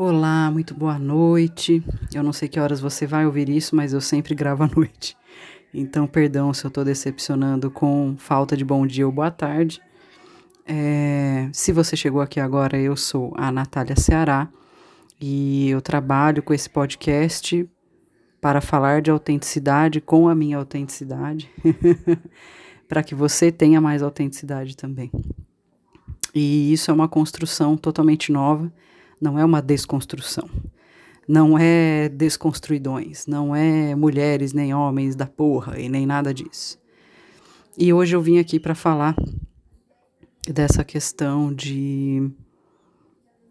Olá, muito boa noite. Eu não sei que horas você vai ouvir isso, mas eu sempre gravo à noite. Então, perdão se eu estou decepcionando com falta de bom dia ou boa tarde. É, se você chegou aqui agora, eu sou a Natália Ceará e eu trabalho com esse podcast para falar de autenticidade com a minha autenticidade, para que você tenha mais autenticidade também. E isso é uma construção totalmente nova não é uma desconstrução. Não é desconstruidões, não é mulheres nem homens da porra e nem nada disso. E hoje eu vim aqui para falar dessa questão de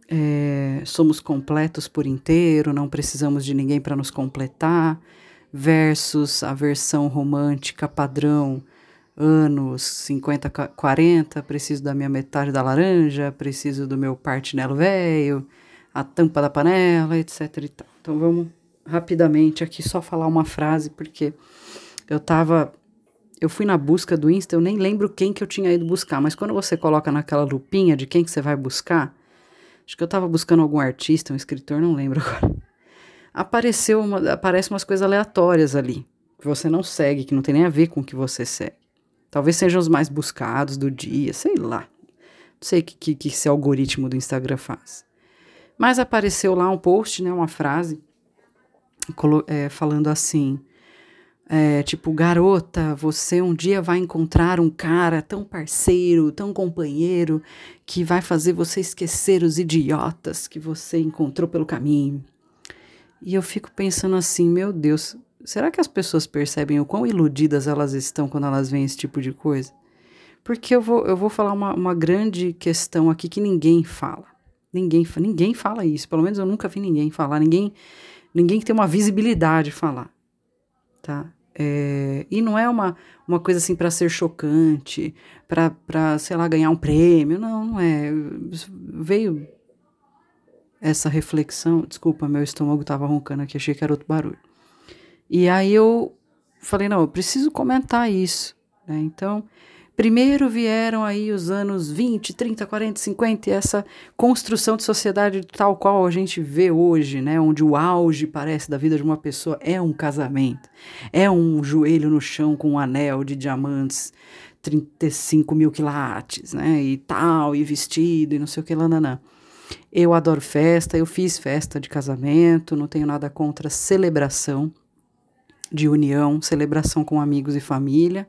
é, somos completos por inteiro, não precisamos de ninguém para nos completar, versus a versão romântica padrão, anos 50, 40, preciso da minha metade da laranja, preciso do meu partinelo velho, a tampa da panela, etc e tal. Então vamos rapidamente aqui só falar uma frase, porque eu tava. Eu fui na busca do Insta, eu nem lembro quem que eu tinha ido buscar, mas quando você coloca naquela lupinha de quem que você vai buscar, acho que eu tava buscando algum artista, um escritor, não lembro agora. Apareceu uma, aparece umas coisas aleatórias ali, que você não segue, que não tem nem a ver com o que você segue. Talvez sejam os mais buscados do dia, sei lá. Não sei o que, que, que esse algoritmo do Instagram faz. Mas apareceu lá um post, né, uma frase, é, falando assim, é, tipo, garota, você um dia vai encontrar um cara tão parceiro, tão companheiro, que vai fazer você esquecer os idiotas que você encontrou pelo caminho. E eu fico pensando assim, meu Deus, será que as pessoas percebem o quão iludidas elas estão quando elas veem esse tipo de coisa? Porque eu vou, eu vou falar uma, uma grande questão aqui que ninguém fala. Ninguém, ninguém fala isso. Pelo menos eu nunca vi ninguém falar. Ninguém, ninguém que tem uma visibilidade falar. Tá? É, e não é uma, uma coisa assim para ser chocante, para, sei lá, ganhar um prêmio. Não, não é. Veio essa reflexão. Desculpa, meu estômago estava roncando aqui, achei que era outro barulho. E aí eu falei: não, eu preciso comentar isso. Né? Então, Primeiro vieram aí os anos 20, 30, 40, 50 e essa construção de sociedade tal qual a gente vê hoje, né, onde o auge parece da vida de uma pessoa é um casamento, é um joelho no chão com um anel de diamantes 35 mil quilates, né, e tal, e vestido e não sei o que não. Eu adoro festa, eu fiz festa de casamento, não tenho nada contra celebração de união, celebração com amigos e família.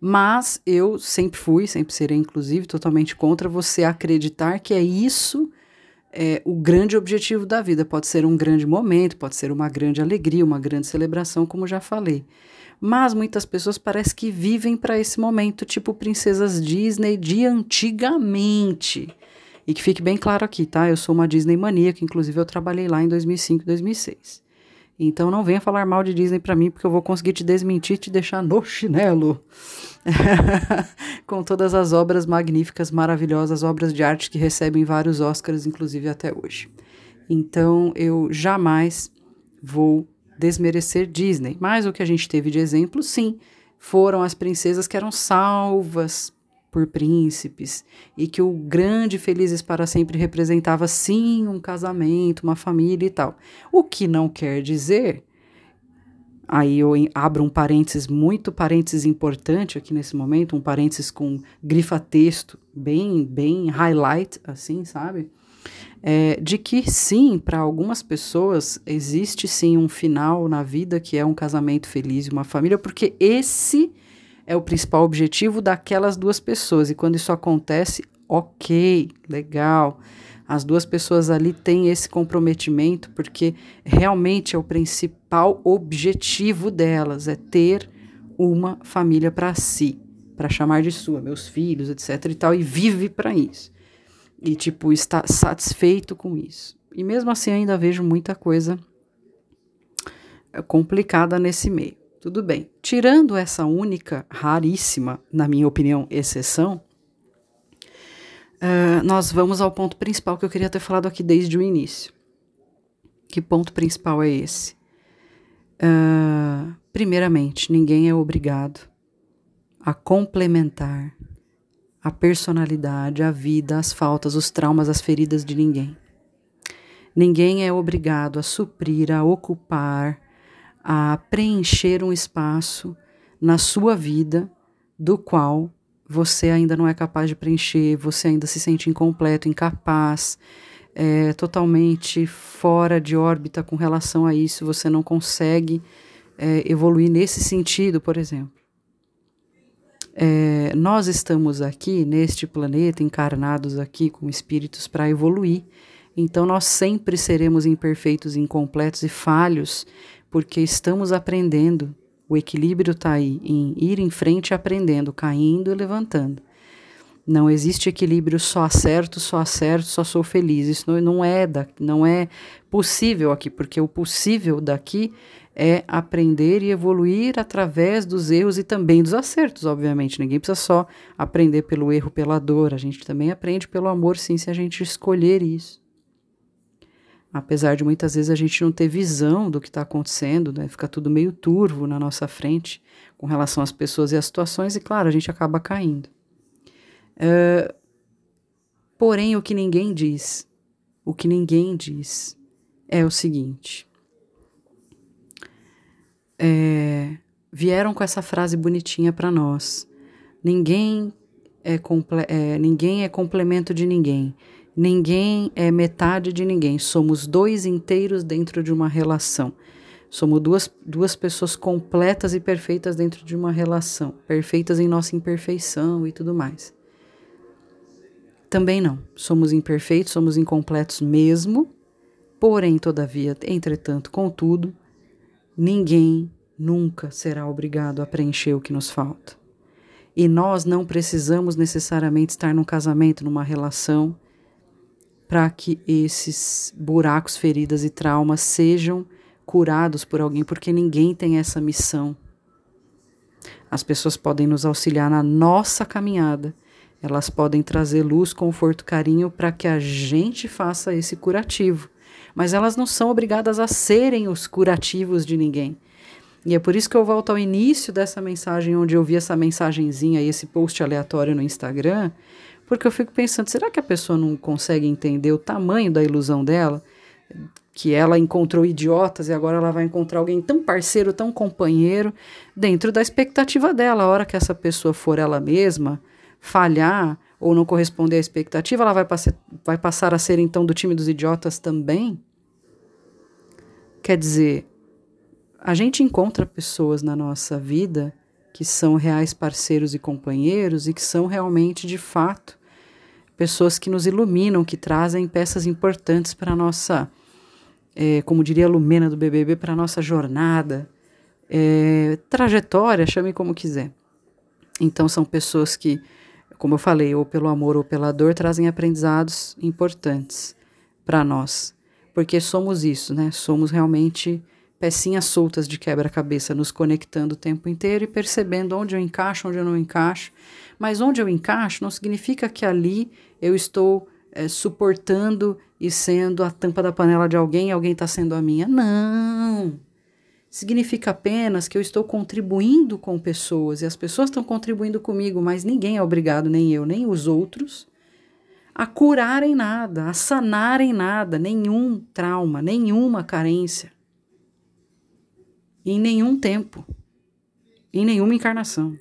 Mas eu sempre fui, sempre serei, inclusive, totalmente contra você acreditar que é isso é, o grande objetivo da vida. Pode ser um grande momento, pode ser uma grande alegria, uma grande celebração, como já falei. Mas muitas pessoas parece que vivem para esse momento, tipo princesas Disney de antigamente. E que fique bem claro aqui, tá? Eu sou uma Disney maníaca, inclusive eu trabalhei lá em 2005 e 2006. Então não venha falar mal de Disney para mim, porque eu vou conseguir te desmentir, te deixar no chinelo. Com todas as obras magníficas, maravilhosas, obras de arte que recebem vários Oscars, inclusive até hoje. Então eu jamais vou desmerecer Disney. Mas o que a gente teve de exemplo, sim, foram as princesas que eram salvas por príncipes e que o grande Felizes para Sempre representava sim um casamento, uma família e tal. O que não quer dizer, aí eu abro um parênteses, muito parênteses importante aqui nesse momento, um parênteses com grifa-texto, bem, bem highlight, assim, sabe? É, de que sim, para algumas pessoas existe sim um final na vida que é um casamento feliz e uma família, porque esse é o principal objetivo daquelas duas pessoas. E quando isso acontece, ok, legal. As duas pessoas ali têm esse comprometimento porque realmente é o principal objetivo delas, é ter uma família para si, para chamar de sua, meus filhos, etc e tal, e vive para isso. E tipo, está satisfeito com isso. E mesmo assim ainda vejo muita coisa complicada nesse meio. Tudo bem. Tirando essa única, raríssima, na minha opinião, exceção, uh, nós vamos ao ponto principal que eu queria ter falado aqui desde o início. Que ponto principal é esse? Uh, primeiramente, ninguém é obrigado a complementar a personalidade, a vida, as faltas, os traumas, as feridas de ninguém. Ninguém é obrigado a suprir, a ocupar, a preencher um espaço na sua vida do qual você ainda não é capaz de preencher, você ainda se sente incompleto, incapaz, é, totalmente fora de órbita com relação a isso, você não consegue é, evoluir nesse sentido, por exemplo. É, nós estamos aqui neste planeta, encarnados aqui como espíritos para evoluir. Então nós sempre seremos imperfeitos, incompletos e falhos, porque estamos aprendendo. O equilíbrio está aí, em ir em frente aprendendo, caindo e levantando. Não existe equilíbrio só acerto, só acerto, só sou feliz. Isso não, não é da, não é possível aqui, porque o possível daqui é aprender e evoluir através dos erros e também dos acertos, obviamente. Ninguém precisa só aprender pelo erro, pela dor. A gente também aprende pelo amor, sim, se a gente escolher isso. Apesar de muitas vezes a gente não ter visão do que está acontecendo, né? fica tudo meio turvo na nossa frente com relação às pessoas e às situações, e claro, a gente acaba caindo. Uh, porém, o que ninguém diz, o que ninguém diz é o seguinte: é, vieram com essa frase bonitinha para nós. Ninguém é, é, ninguém é complemento de ninguém. Ninguém é metade de ninguém. Somos dois inteiros dentro de uma relação. Somos duas, duas pessoas completas e perfeitas dentro de uma relação. Perfeitas em nossa imperfeição e tudo mais. Também não. Somos imperfeitos, somos incompletos mesmo. Porém, todavia, entretanto, contudo, Ninguém nunca será obrigado a preencher o que nos falta. E nós não precisamos necessariamente estar num casamento, numa relação, para que esses buracos, feridas e traumas sejam curados por alguém, porque ninguém tem essa missão. As pessoas podem nos auxiliar na nossa caminhada, elas podem trazer luz, conforto, carinho para que a gente faça esse curativo mas elas não são obrigadas a serem os curativos de ninguém. E é por isso que eu volto ao início dessa mensagem, onde eu vi essa mensagenzinha e esse post aleatório no Instagram, porque eu fico pensando, será que a pessoa não consegue entender o tamanho da ilusão dela? Que ela encontrou idiotas e agora ela vai encontrar alguém tão parceiro, tão companheiro, dentro da expectativa dela. A hora que essa pessoa for ela mesma, falhar, ou não corresponder à expectativa, ela vai, passe, vai passar a ser então do time dos idiotas também? Quer dizer, a gente encontra pessoas na nossa vida que são reais parceiros e companheiros e que são realmente, de fato, pessoas que nos iluminam, que trazem peças importantes para a nossa, é, como diria a Lumena do BBB, para a nossa jornada, é, trajetória, chame como quiser. Então, são pessoas que como eu falei, ou pelo amor ou pela dor, trazem aprendizados importantes para nós. Porque somos isso, né? Somos realmente pecinhas soltas de quebra-cabeça, nos conectando o tempo inteiro e percebendo onde eu encaixo, onde eu não encaixo. Mas onde eu encaixo não significa que ali eu estou é, suportando e sendo a tampa da panela de alguém alguém está sendo a minha. Não! significa apenas que eu estou contribuindo com pessoas e as pessoas estão contribuindo comigo, mas ninguém é obrigado, nem eu, nem os outros, a curarem nada, a sanarem nada, nenhum trauma, nenhuma carência. Em nenhum tempo, em nenhuma encarnação.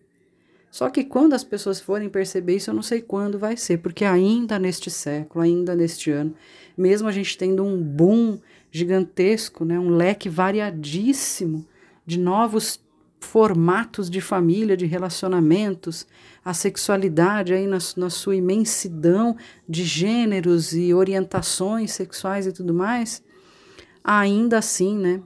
Só que quando as pessoas forem perceber isso, eu não sei quando vai ser, porque ainda neste século, ainda neste ano, mesmo a gente tendo um boom gigantesco, né, um leque variadíssimo de novos formatos de família, de relacionamentos, a sexualidade aí na, na sua imensidão de gêneros e orientações sexuais e tudo mais, ainda assim, né,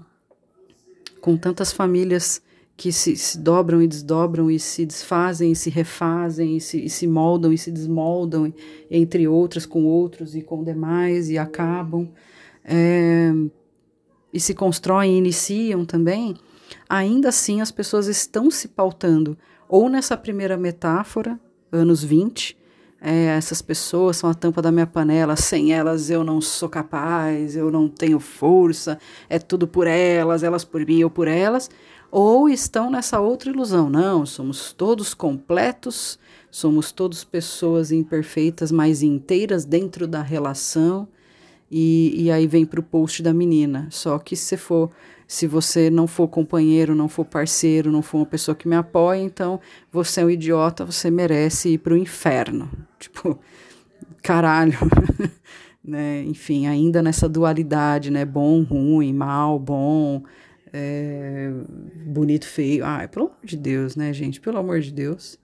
com tantas famílias que se, se, dobram e desdobram e se desfazem e se refazem e se, e se moldam e se desmoldam, entre outras com outros e com demais e acabam é, e se constroem e iniciam também, ainda assim as pessoas estão se pautando ou nessa primeira metáfora, anos 20, é, essas pessoas são a tampa da minha panela, sem elas eu não sou capaz, eu não tenho força, é tudo por elas, elas por mim ou por elas, ou estão nessa outra ilusão, não, somos todos completos, somos todos pessoas imperfeitas, mas inteiras dentro da relação, E, e aí vem para o post da menina. Só que se for, se você não for companheiro, não for parceiro, não for uma pessoa que me apoia, então você é um idiota, você merece ir para o inferno. Tipo, caralho. né? Enfim, ainda nessa dualidade, né? Bom, ruim, mal, bom, é, bonito, feio. Ai, pelo amor de Deus, né, gente? Pelo amor de Deus.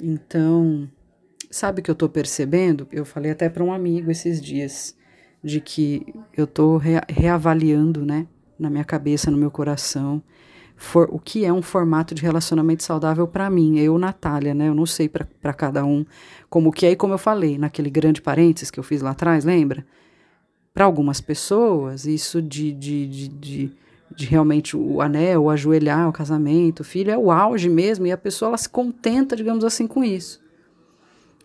Então, sabe que eu tô percebendo? Eu falei até para um amigo esses dias de que eu tô rea reavaliando, né, na minha cabeça, no meu coração, for, o que é um formato de relacionamento saudável para mim, eu, Natália, né? Eu não sei para cada um como que é, e como eu falei naquele grande parênteses que eu fiz lá atrás, lembra? Para algumas pessoas, isso de, de, de, de, de realmente o anel, o ajoelhar, o casamento, o filho, é o auge mesmo, e a pessoa ela se contenta, digamos assim, com isso.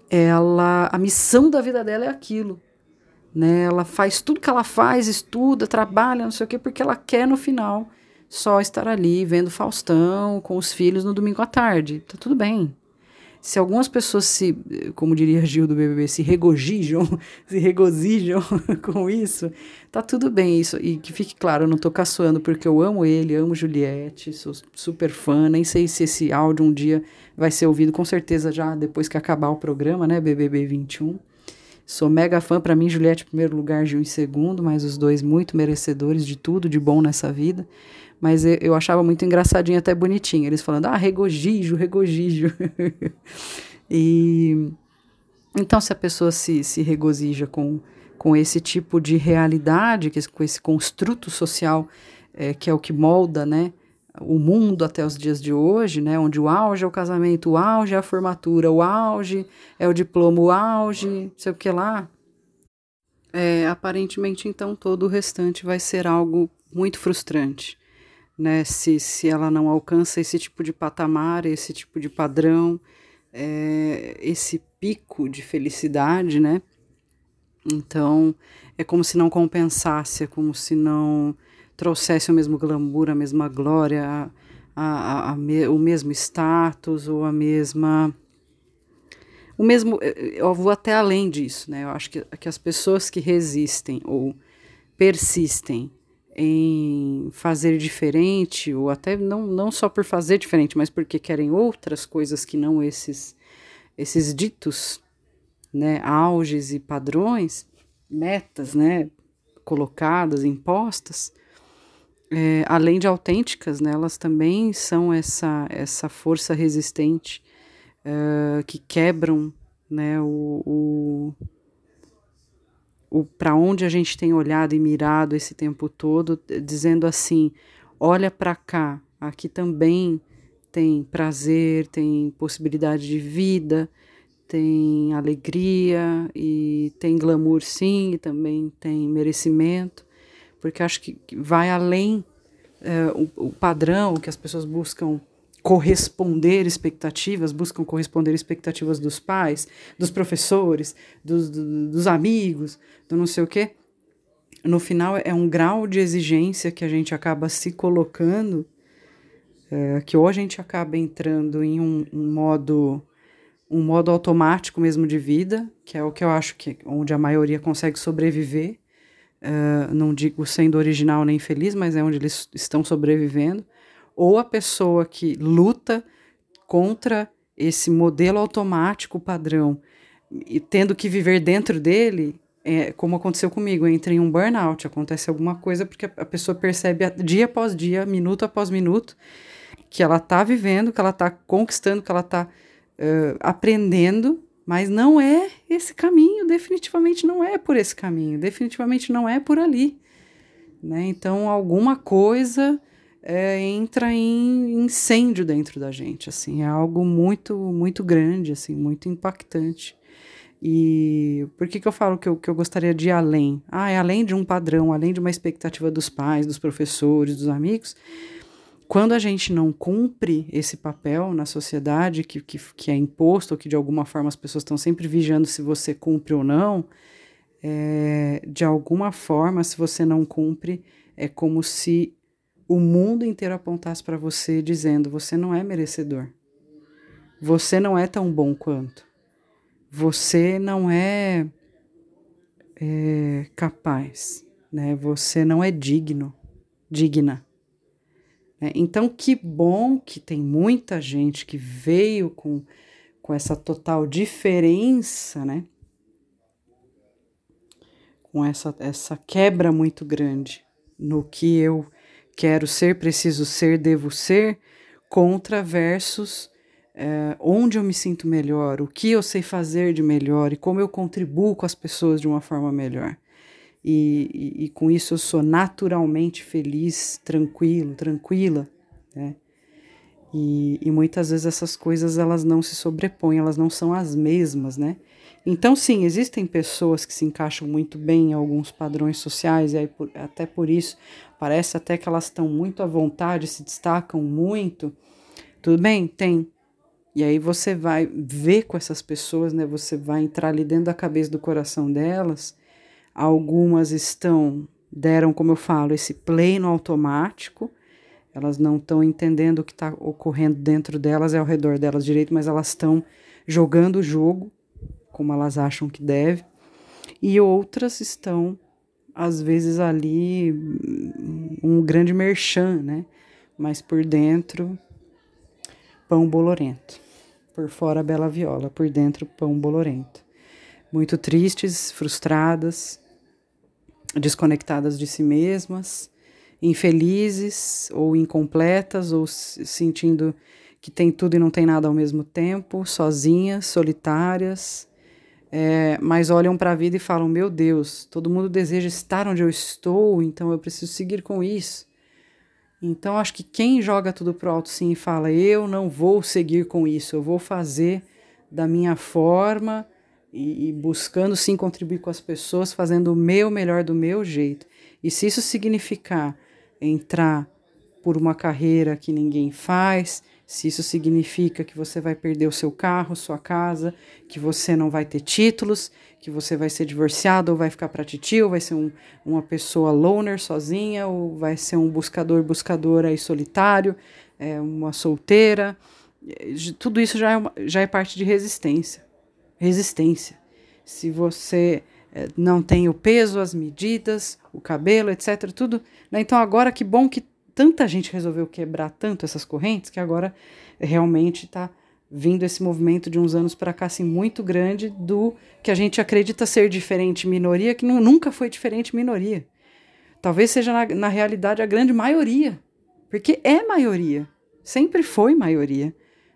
Ela, a missão da vida dela é aquilo. Né? Ela faz tudo que ela faz, estuda, trabalha, não sei o quê, porque ela quer no final só estar ali vendo Faustão com os filhos no domingo à tarde. Tá tudo bem. Se algumas pessoas se, como diria Gil do BBB, se regozijam, se regozijam com isso, tá tudo bem isso. E que fique claro, eu não tô caçoando porque eu amo ele, amo Juliette, sou super fã, nem sei se esse áudio um dia vai ser ouvido, com certeza já depois que acabar o programa, né, BBB 21. Sou mega fã, para mim, Juliette em primeiro lugar, Gil em segundo, mas os dois muito merecedores de tudo de bom nessa vida. Mas eu, eu achava muito engraçadinho, até bonitinho, eles falando, ah, regozijo, regozijo. e então, se a pessoa se, se regozija com, com esse tipo de realidade, com esse construto social é, que é o que molda, né, o mundo até os dias de hoje, né, onde o auge é o casamento, o auge é a formatura, o auge é o diploma, o auge, sei o que lá. É, aparentemente, então, todo o restante vai ser algo muito frustrante, né, se, se ela não alcança esse tipo de patamar, esse tipo de padrão, é, esse pico de felicidade, né, então é como se não compensasse, é como se não trouxesse o mesmo glamour, a mesma glória, a, a, a, me, o mesmo status ou a mesma. O mesmo. Eu vou até além disso, né? Eu acho que, que as pessoas que resistem ou persistem em fazer diferente, ou até não, não só por fazer diferente, mas porque querem outras coisas que não esses, esses ditos, né, auges e padrões, metas, né, colocadas, impostas, é, além de autênticas, né, elas também são essa, essa força resistente uh, que quebram né, o, o, o para onde a gente tem olhado e mirado esse tempo todo, dizendo assim: olha para cá, aqui também tem prazer, tem possibilidade de vida, tem alegria e tem glamour sim, e também tem merecimento porque acho que vai além é, o, o, padrão que as pessoas buscam corresponder expectativas, buscam corresponder expectativas dos pais, dos professores, dos, do, dos amigos, do não sei o quê. No final é um grau de exigência que a gente acaba se colocando, é, que ou a gente acaba entrando em um, um modo um modo automático mesmo de vida, que é o que eu acho que onde a maioria consegue sobreviver, uh, não digo sendo original nem feliz, mas é onde eles estão sobrevivendo, ou a pessoa que luta contra esse modelo automático padrão e tendo que viver dentro dele, é, como aconteceu comigo, entra em um burnout, acontece alguma coisa porque a pessoa percebe dia após dia, minuto após minuto, que ela está vivendo, que ela está conquistando, que ela está uh, aprendendo mas não é esse caminho, definitivamente não é por esse caminho, definitivamente não é por ali. Né? Então, alguma coisa é, entra em incêndio dentro da gente, assim, é algo muito, muito grande, assim, muito impactante. E por que, que eu falo que eu, que eu gostaria de ir além? Ah, é além de um padrão, além de uma expectativa dos pais, dos professores, dos amigos, quando a gente não cumpre esse papel na sociedade que, que, que é imposto, ou que de alguma forma as pessoas estão sempre vigiando se você cumpre ou não, é, de alguma forma, se você não cumpre, é como se o mundo inteiro apontasse para você dizendo: você não é merecedor. Você não é tão bom quanto. Você não é, é capaz, né? Você não é digno, digna. Né? Então, que bom que tem muita gente que veio com, com essa total diferença, né? Com essa, essa quebra muito grande no que eu quero ser, preciso ser, devo ser, contra versus é, onde eu me sinto melhor, o que eu sei fazer de melhor e como eu contribuo com as pessoas de uma forma melhor. E, e, e com isso eu sou naturalmente feliz, tranquilo, tranquila, né? E, e, muitas vezes essas coisas elas não se sobrepõem, elas não são as mesmas, né? Então, sim, existem pessoas que se encaixam muito bem em alguns padrões sociais, e aí, por, até por isso parece até que elas estão muito à vontade, se destacam muito. Tudo bem? Tem. E aí você vai ver com essas pessoas, né? Você vai entrar ali dentro da cabeça do coração delas. Algumas estão, deram, como eu falo, esse play no automático. Elas não estão entendendo o que está ocorrendo dentro delas e ao redor delas direito, mas elas estão jogando o jogo como elas acham que deve. E outras estão, às vezes, ali um grande merchan, né? Mas por dentro pão bolorento. Por fora, bela viola, por dentro, pão bolorento. Muito tristes, frustradas, desconectadas de si mesmas, infelizes ou incompletas, ou sentindo que tem tudo e não tem nada ao mesmo tempo, sozinhas, solitárias, é, mas olham para a vida e falam: Meu Deus, todo mundo deseja estar onde eu estou, então eu preciso seguir com isso. Então, acho que quem joga tudo pro alto sim e fala: eu não vou seguir com isso, eu vou fazer da minha forma e, e, buscando sim contribuir com as pessoas, fazendo o meu melhor do meu jeito. E se isso significar entrar por uma carreira que ninguém faz, se isso significa que você vai perder o seu carro, sua casa, que você não vai ter títulos, que você vai ser divorciado ou vai ficar para titio, vai ser um, uma pessoa loner sozinha, ou vai ser um buscador, buscadora aí solitário, é, uma solteira. Tudo isso já é, uma, já é parte de resistência. Resistência. Se você é, não tem o peso, as medidas, o cabelo, etc. Tudo. Né? Então, agora que bom que tanta gente resolveu quebrar tanto essas correntes que agora realmente está vindo esse movimento de uns anos para cá assim muito grande do que a gente acredita ser diferente minoria que nunca foi diferente minoria talvez seja na, na realidade a grande maioria porque é maioria sempre foi maioria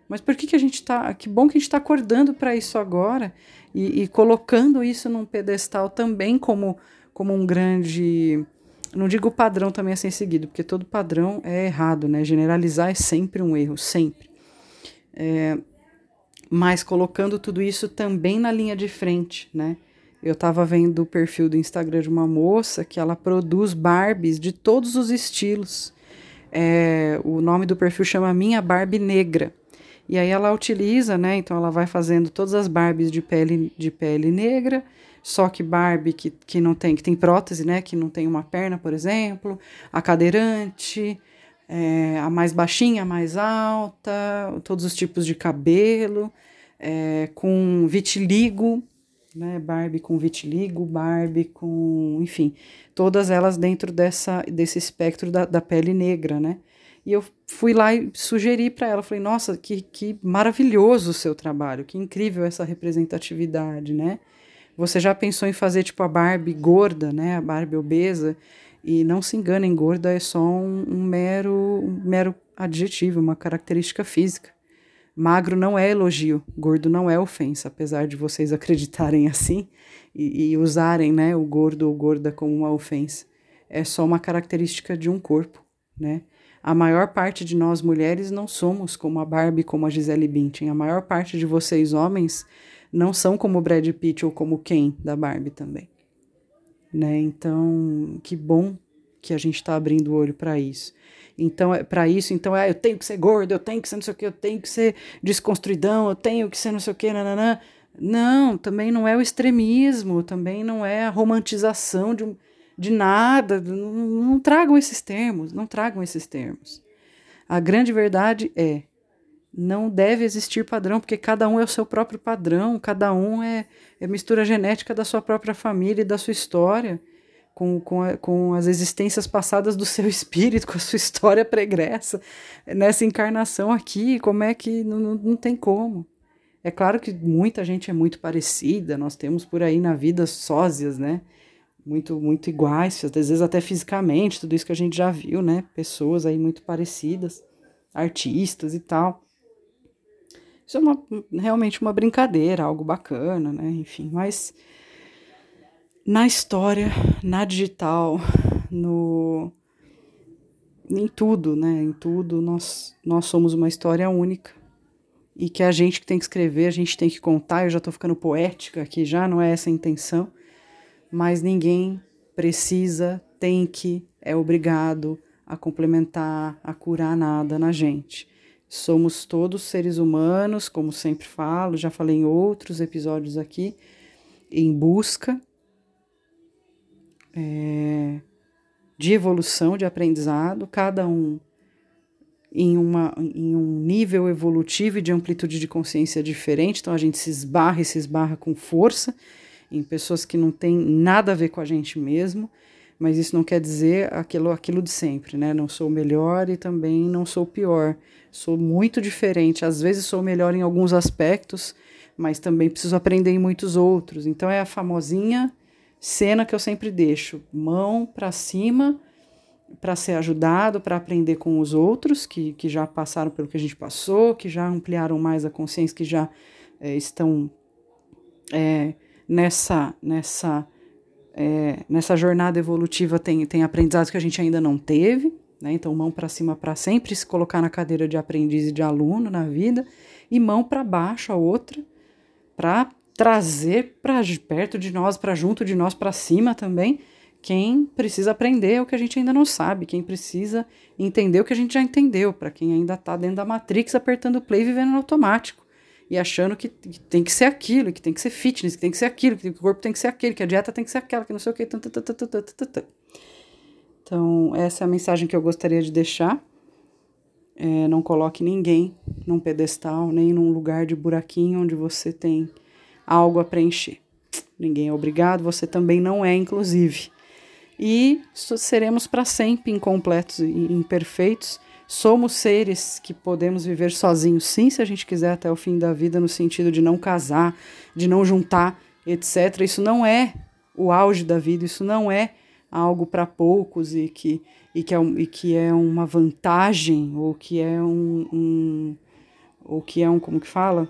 mas por que, que a gente está que bom que a gente está acordando para isso agora e, e colocando isso num pedestal também como como um grande não digo padrão também a ser seguido, porque todo padrão é errado, né? Generalizar é sempre um erro, sempre. É, mas colocando tudo isso também na linha de frente, né? Eu estava vendo o perfil do Instagram de uma moça que ela produz Barbies de todos os estilos. É, o nome do perfil chama Minha Barbie Negra. E aí ela utiliza, né? Então ela vai fazendo todas as Barbies de pele, de pele negra só que Barbie que, que não tem, que tem prótese, né? Que não tem uma perna, por exemplo, a cadeirante, é, a mais baixinha, a mais alta, todos os tipos de cabelo, é, com vitiligo, né? Barbie com vitiligo, Barbie com, enfim, todas elas dentro dessa, desse espectro da, da pele negra, né? E eu fui lá e sugeri para ela, falei, nossa, que, que maravilhoso o seu trabalho, que incrível essa representatividade, né? Você já pensou em fazer tipo a Barbie gorda, né? A Barbie obesa? E não se enganem, gorda é só um, um mero, um mero adjetivo, uma característica física. Magro não é elogio, gordo não é ofensa, apesar de vocês acreditarem assim e, e usarem né, o gordo ou gorda como uma ofensa. É só uma característica de um corpo, né? A maior parte de nós mulheres não somos como a Barbie, como a Gisele Bündchen. A maior parte de vocês homens não são como o Brad Pitt ou como Ken da Barbie também. Né? Então, que bom que a gente está abrindo o olho para isso. Então, é para isso, então é, eu tenho que ser gordo, eu tenho que ser não sei o que, eu tenho que ser desconstruidão, eu tenho que ser não sei o que, nananã. Não, também não é o extremismo, também não é a romantização de, de nada. Não, não tragam esses termos, não tragam esses termos. A grande verdade é não deve existir padrão, porque cada um é o seu próprio padrão, cada um é, é mistura genética da sua própria família e da sua história, com, com, a, com as existências passadas do seu espírito, com a sua história pregressa, nessa encarnação aqui, como é que não, não, não tem como. É claro que muita gente é muito parecida, nós temos por aí na vida sósias, né? Muito, muito iguais, às vezes até fisicamente, tudo isso que a gente já viu, né? Pessoas aí muito parecidas, artistas e tal. Isso é uma, realmente uma brincadeira, algo bacana, né? Enfim, mas na história, na digital, no em tudo, né? Em tudo nós nós somos uma história única e que a gente que tem que escrever, a gente tem que contar. Eu já estou ficando poética aqui, já não é essa a intenção, mas ninguém precisa, tem que, é obrigado a complementar, a curar nada na gente. Somos todos seres humanos, como sempre falo, já falei em outros episódios aqui, em busca é, de evolução, de aprendizado, cada um em, uma, em um nível evolutivo e de amplitude de consciência diferente, então a gente se esbarra e se esbarra com força em pessoas que não têm nada a ver com a gente mesmo, mas isso não quer dizer aquilo, aquilo de sempre, né? Não sou melhor e também não sou pior. Sou muito diferente. Às vezes sou melhor em alguns aspectos, mas também preciso aprender em muitos outros. Então é a famosinha cena que eu sempre deixo: mão para cima para ser ajudado, para aprender com os outros que, que já passaram pelo que a gente passou, que já ampliaram mais a consciência, que já é, estão é, nessa nessa é, nessa jornada evolutiva tem, tem aprendizados que a gente ainda não teve, né? Então mão para cima para sempre se colocar na cadeira de aprendiz e de aluno na vida e mão para baixo a outra para trazer para perto de nós, para junto de nós, para cima também quem precisa aprender o que a gente ainda não sabe, quem precisa entender o que a gente já entendeu, para quem ainda está dentro da Matrix apertando play e vivendo no automático e achando que, tem que ser aquilo, que tem que ser fitness, que tem que ser aquilo, que o corpo tem que ser aquele, que a dieta tem que ser aquela, que não sei o que. Então, essa é a mensagem que eu gostaria de deixar. É, não coloque ninguém num pedestal, nem num lugar de buraquinho onde você tem algo a preencher. Ninguém é obrigado, você também não é, inclusive e seremos para sempre incompletos e imperfeitos. Somos seres que podemos viver sozinhos, sim, se a gente quiser até o fim da vida, no sentido de não casar, de não juntar, etc. Isso não é o auge da vida, isso não é algo para poucos e que, e, que é um, e que é uma vantagem, ou que é um, um ou que é um, como que fala?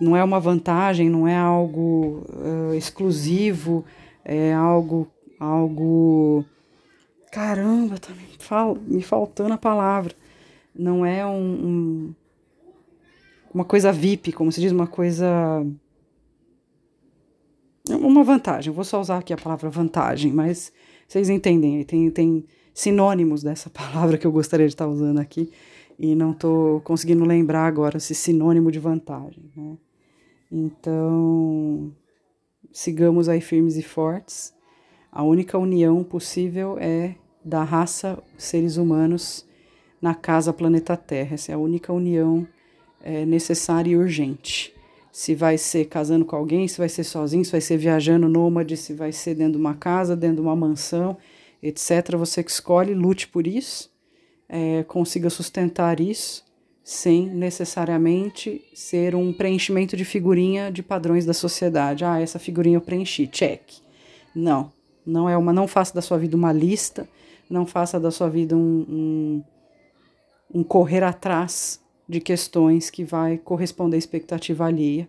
Não é uma vantagem, não é algo uh, exclusivo, é algo, algo, caramba, tá me, fal, me faltando a palavra. Não é um, um, uma coisa VIP, como se diz, uma coisa, uma vantagem. Vou só usar aqui a palavra vantagem, mas vocês entendem, tem, tem sinônimos dessa palavra que eu gostaria de estar usando aqui e não estou conseguindo lembrar agora esse sinônimo de vantagem. Né? Então, sigamos aí firmes e fortes. A única união possível é da raça seres humanos na casa planeta Terra. Essa é a única união é, necessária e urgente. Se vai ser casando com alguém, se vai ser sozinho, se vai ser viajando nômade, se vai ser dentro de uma casa, dentro de uma mansão, etc. Você que escolhe, lute por isso, é, consiga sustentar isso sem necessariamente ser um preenchimento de figurinha de padrões da sociedade. Ah, essa figurinha eu preenchi, check. Não, não é uma. Não faça da sua vida uma lista, não faça da sua vida um, um, um correr atrás de questões que vai corresponder à expectativa alheia.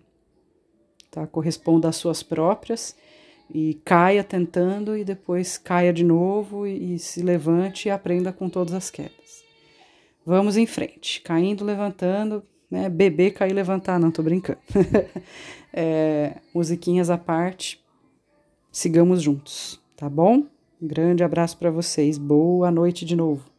Tá? Corresponda às suas próprias e caia tentando e depois caia de novo e, e se levante e aprenda com todas as quedas. Vamos em frente. Caindo, levantando, né? Beber, cair, levantar. Não, tô brincando. é, musiquinhas à parte. Sigamos juntos, tá bom? Grande abraço para vocês. Boa noite de novo.